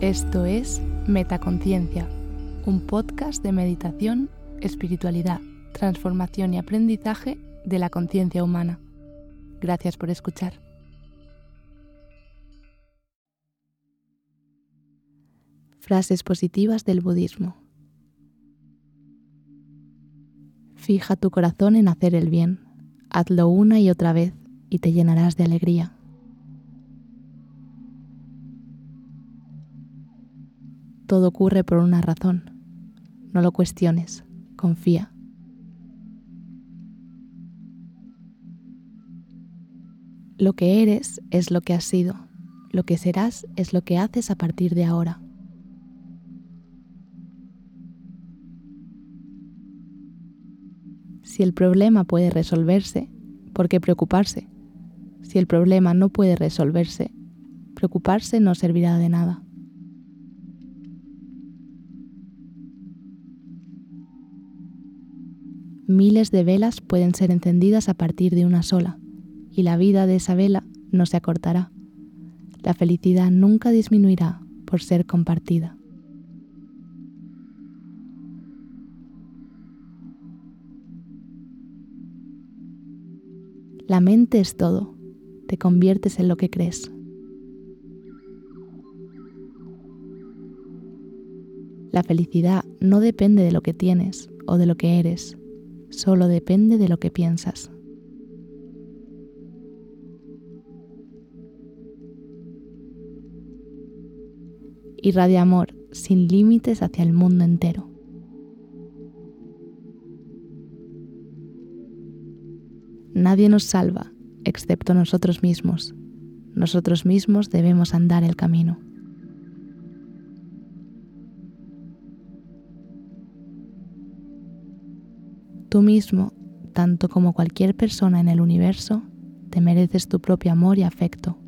Esto es Metaconciencia, un podcast de meditación, espiritualidad, transformación y aprendizaje de la conciencia humana. Gracias por escuchar. Frases positivas del budismo. Fija tu corazón en hacer el bien. Hazlo una y otra vez y te llenarás de alegría. Todo ocurre por una razón. No lo cuestiones, confía. Lo que eres es lo que has sido. Lo que serás es lo que haces a partir de ahora. Si el problema puede resolverse, ¿por qué preocuparse? Si el problema no puede resolverse, preocuparse no servirá de nada. Miles de velas pueden ser encendidas a partir de una sola, y la vida de esa vela no se acortará. La felicidad nunca disminuirá por ser compartida. La mente es todo, te conviertes en lo que crees. La felicidad no depende de lo que tienes o de lo que eres, solo depende de lo que piensas. Irradia amor sin límites hacia el mundo entero. Nadie nos salva excepto nosotros mismos. Nosotros mismos debemos andar el camino. Tú mismo, tanto como cualquier persona en el universo, te mereces tu propio amor y afecto.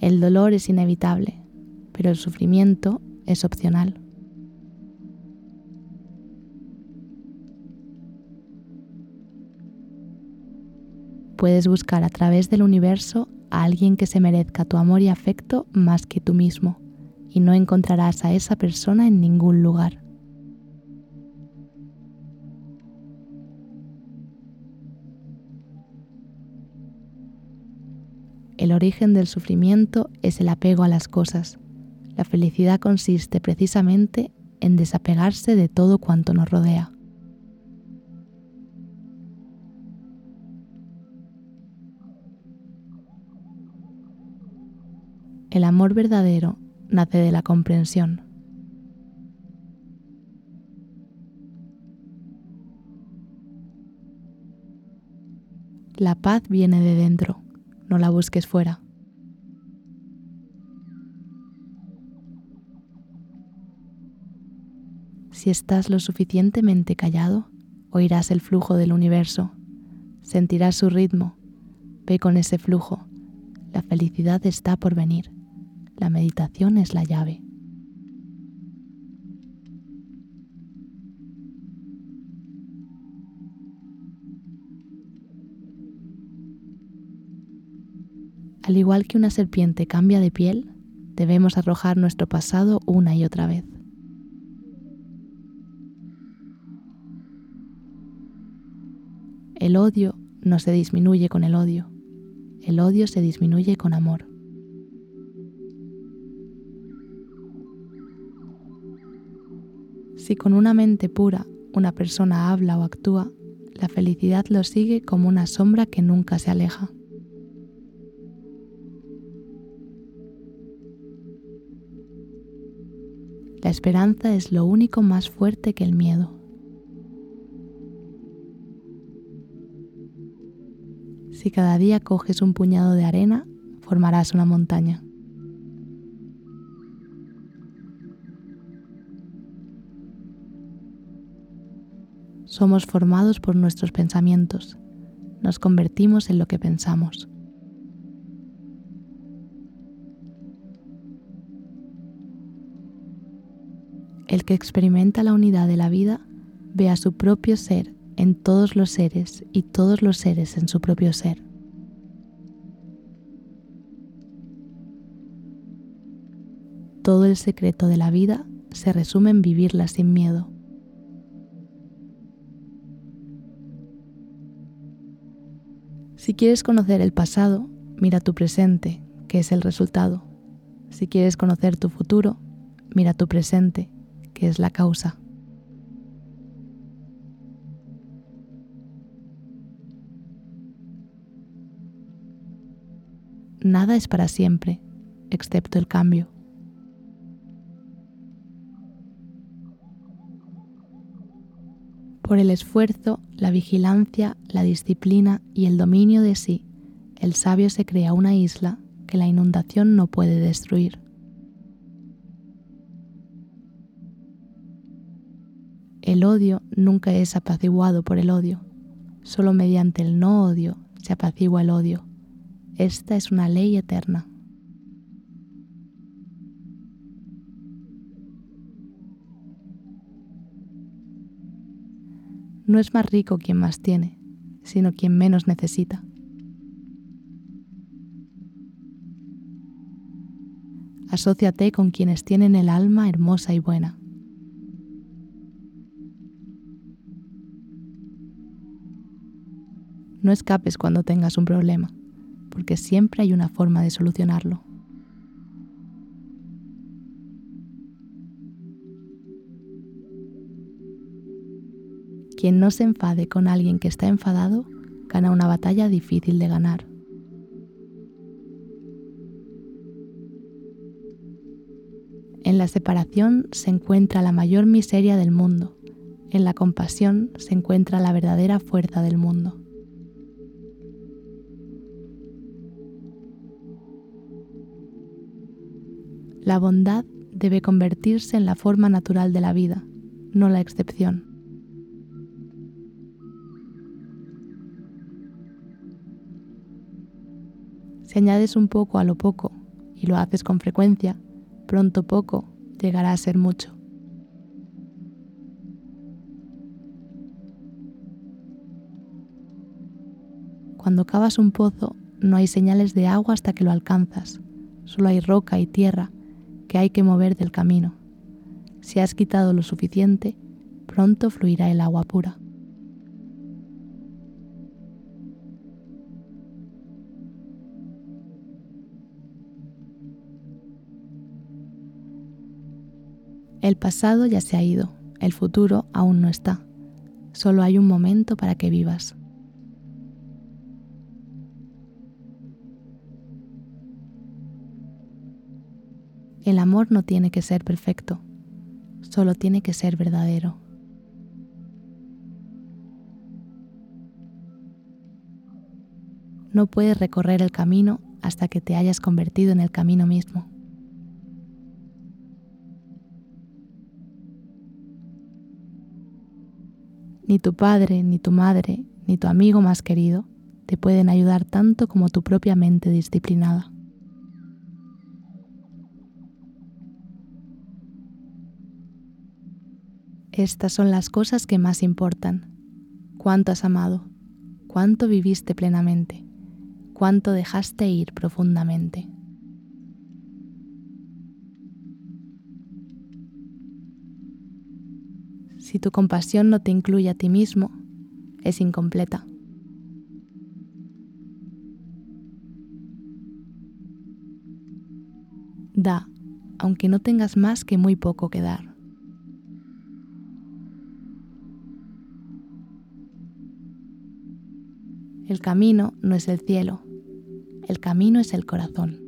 El dolor es inevitable, pero el sufrimiento es opcional. Puedes buscar a través del universo a alguien que se merezca tu amor y afecto más que tú mismo y no encontrarás a esa persona en ningún lugar. El origen del sufrimiento es el apego a las cosas. La felicidad consiste precisamente en desapegarse de todo cuanto nos rodea. El amor verdadero nace de la comprensión. La paz viene de dentro, no la busques fuera. Si estás lo suficientemente callado, oirás el flujo del universo, sentirás su ritmo, ve con ese flujo, la felicidad está por venir. La meditación es la llave. Al igual que una serpiente cambia de piel, debemos arrojar nuestro pasado una y otra vez. El odio no se disminuye con el odio, el odio se disminuye con amor. Si con una mente pura una persona habla o actúa, la felicidad lo sigue como una sombra que nunca se aleja. La esperanza es lo único más fuerte que el miedo. Si cada día coges un puñado de arena, formarás una montaña. Somos formados por nuestros pensamientos. Nos convertimos en lo que pensamos. El que experimenta la unidad de la vida ve a su propio ser en todos los seres y todos los seres en su propio ser. Todo el secreto de la vida se resume en vivirla sin miedo. Si quieres conocer el pasado, mira tu presente, que es el resultado. Si quieres conocer tu futuro, mira tu presente, que es la causa. Nada es para siempre, excepto el cambio. Por el esfuerzo, la vigilancia, la disciplina y el dominio de sí, el sabio se crea una isla que la inundación no puede destruir. El odio nunca es apaciguado por el odio, solo mediante el no odio se apacigua el odio. Esta es una ley eterna. No es más rico quien más tiene, sino quien menos necesita. Asociate con quienes tienen el alma hermosa y buena. No escapes cuando tengas un problema, porque siempre hay una forma de solucionarlo. Quien no se enfade con alguien que está enfadado gana una batalla difícil de ganar. En la separación se encuentra la mayor miseria del mundo. En la compasión se encuentra la verdadera fuerza del mundo. La bondad debe convertirse en la forma natural de la vida, no la excepción. Si añades un poco a lo poco y lo haces con frecuencia, pronto poco llegará a ser mucho. Cuando cavas un pozo, no hay señales de agua hasta que lo alcanzas, solo hay roca y tierra que hay que mover del camino. Si has quitado lo suficiente, pronto fluirá el agua pura. El pasado ya se ha ido, el futuro aún no está. Solo hay un momento para que vivas. El amor no tiene que ser perfecto, solo tiene que ser verdadero. No puedes recorrer el camino hasta que te hayas convertido en el camino mismo. Ni tu padre, ni tu madre, ni tu amigo más querido te pueden ayudar tanto como tu propia mente disciplinada. Estas son las cosas que más importan. Cuánto has amado, cuánto viviste plenamente, cuánto dejaste ir profundamente. Si tu compasión no te incluye a ti mismo, es incompleta. Da, aunque no tengas más que muy poco que dar. El camino no es el cielo, el camino es el corazón.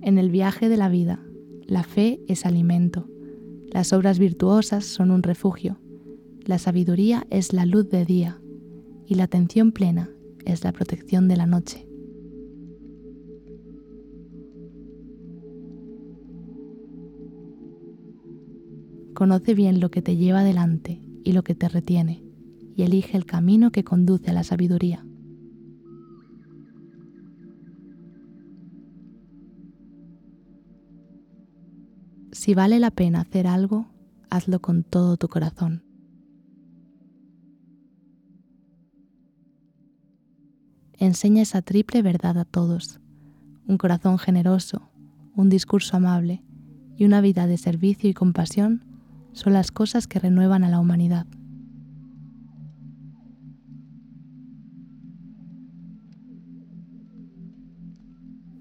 En el viaje de la vida la fe es alimento, las obras virtuosas son un refugio, la sabiduría es la luz de día y la atención plena es la protección de la noche. Conoce bien lo que te lleva adelante y lo que te retiene, y elige el camino que conduce a la sabiduría. Si vale la pena hacer algo, hazlo con todo tu corazón. enseña esa triple verdad a todos. Un corazón generoso, un discurso amable y una vida de servicio y compasión son las cosas que renuevan a la humanidad.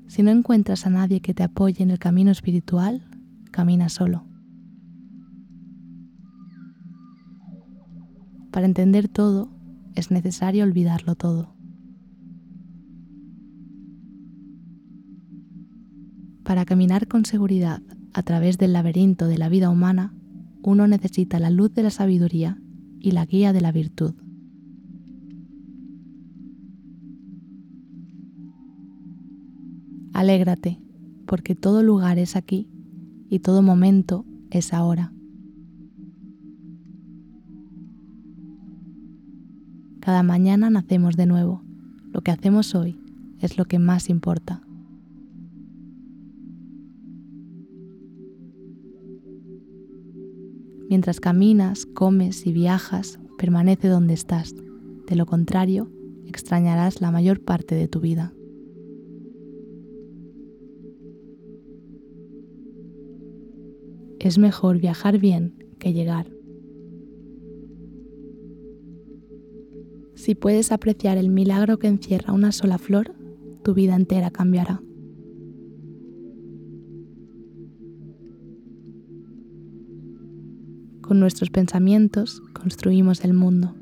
Si no encuentras a nadie que te apoye en el camino espiritual, camina solo. Para entender todo, es necesario olvidarlo todo. Para caminar con seguridad a través del laberinto de la vida humana, uno necesita la luz de la sabiduría y la guía de la virtud. Alégrate, porque todo lugar es aquí y todo momento es ahora. Cada mañana nacemos de nuevo. Lo que hacemos hoy es lo que más importa. Mientras caminas, comes y viajas, permanece donde estás. De lo contrario, extrañarás la mayor parte de tu vida. Es mejor viajar bien que llegar. Si puedes apreciar el milagro que encierra una sola flor, tu vida entera cambiará. Con nuestros pensamientos construimos el mundo.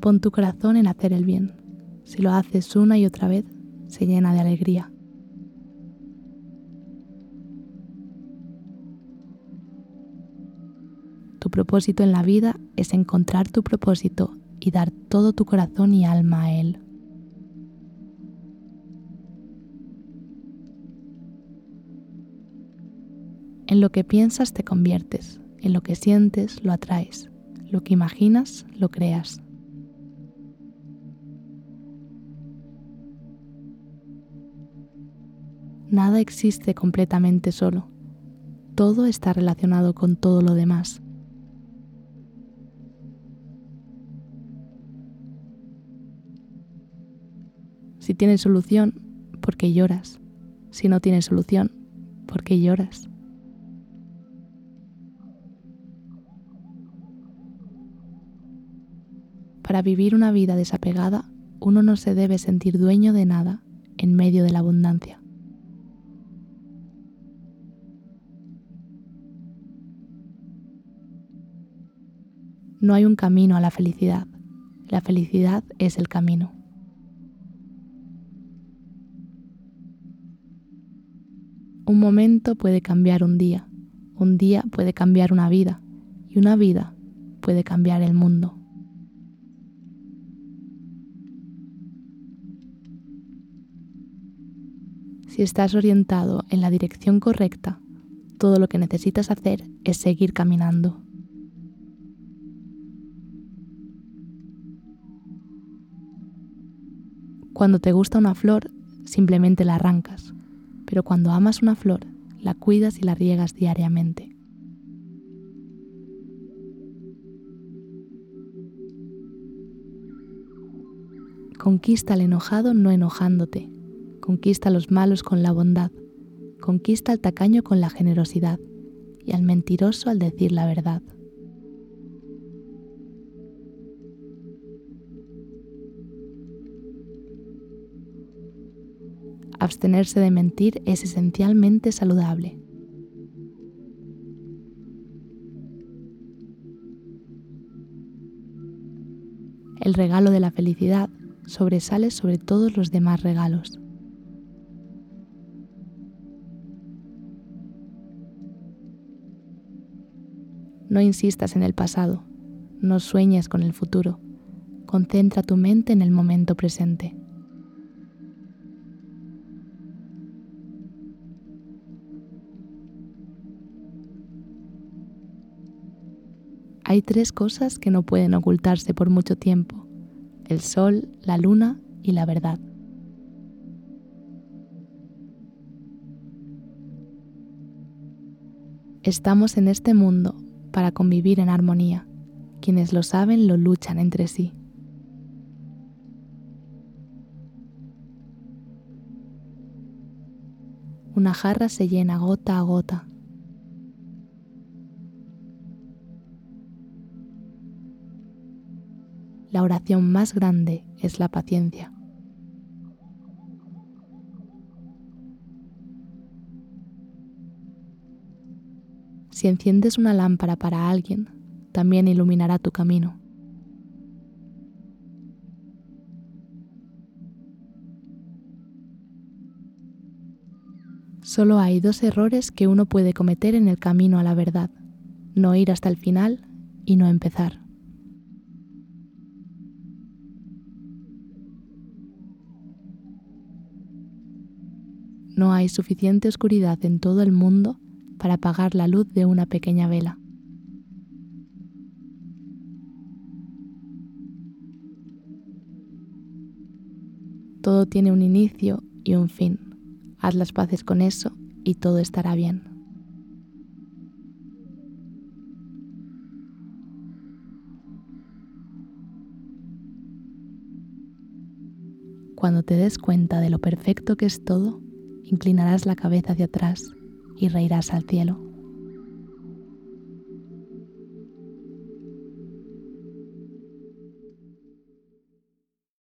Pon tu corazón en hacer el bien. Si lo haces una y otra vez, se llena de alegría. Tu propósito en la vida es encontrar tu propósito y dar todo tu corazón y alma a él. En lo que piensas te conviertes, en lo que sientes lo atraes, lo que imaginas lo creas. Nada existe completamente solo. Todo está relacionado con todo lo demás. Si tienes solución, ¿por qué lloras? Si no tienes solución, ¿por qué lloras? Para vivir una vida desapegada, uno no se debe sentir dueño de nada en medio de la abundancia. No hay un camino a la felicidad. La felicidad es el camino. Un momento puede cambiar un día, un día puede cambiar una vida y una vida puede cambiar el mundo. Si estás orientado en la dirección correcta, todo lo que necesitas hacer es seguir caminando. Cuando te gusta una flor, simplemente la arrancas, pero cuando amas una flor, la cuidas y la riegas diariamente. Conquista al enojado no enojándote, conquista a los malos con la bondad, conquista al tacaño con la generosidad y al mentiroso al decir la verdad. Abstenerse de mentir es esencialmente saludable. El regalo de la felicidad sobresale sobre todos los demás regalos. No insistas en el pasado, no sueñes con el futuro, concentra tu mente en el momento presente. Hay tres cosas que no pueden ocultarse por mucho tiempo, el sol, la luna y la verdad. Estamos en este mundo para convivir en armonía Quienes lo saben lo luchan entre sí. Una jarra se llena gota a gota. La oración más grande es la paciencia. Si enciendes una lámpara para alguien, también iluminará tu camino. Solo hay dos errores que uno puede cometer en el camino a la verdad, no ir hasta el final y no empezar. No hay suficiente oscuridad en todo el mundo para apagar la luz de una pequeña vela. Todo tiene un inicio y un fin. Haz las paces con eso y todo estará bien. Cuando te des cuenta de lo perfecto que es todo, inclinarás la cabeza hacia atrás y reirás al cielo.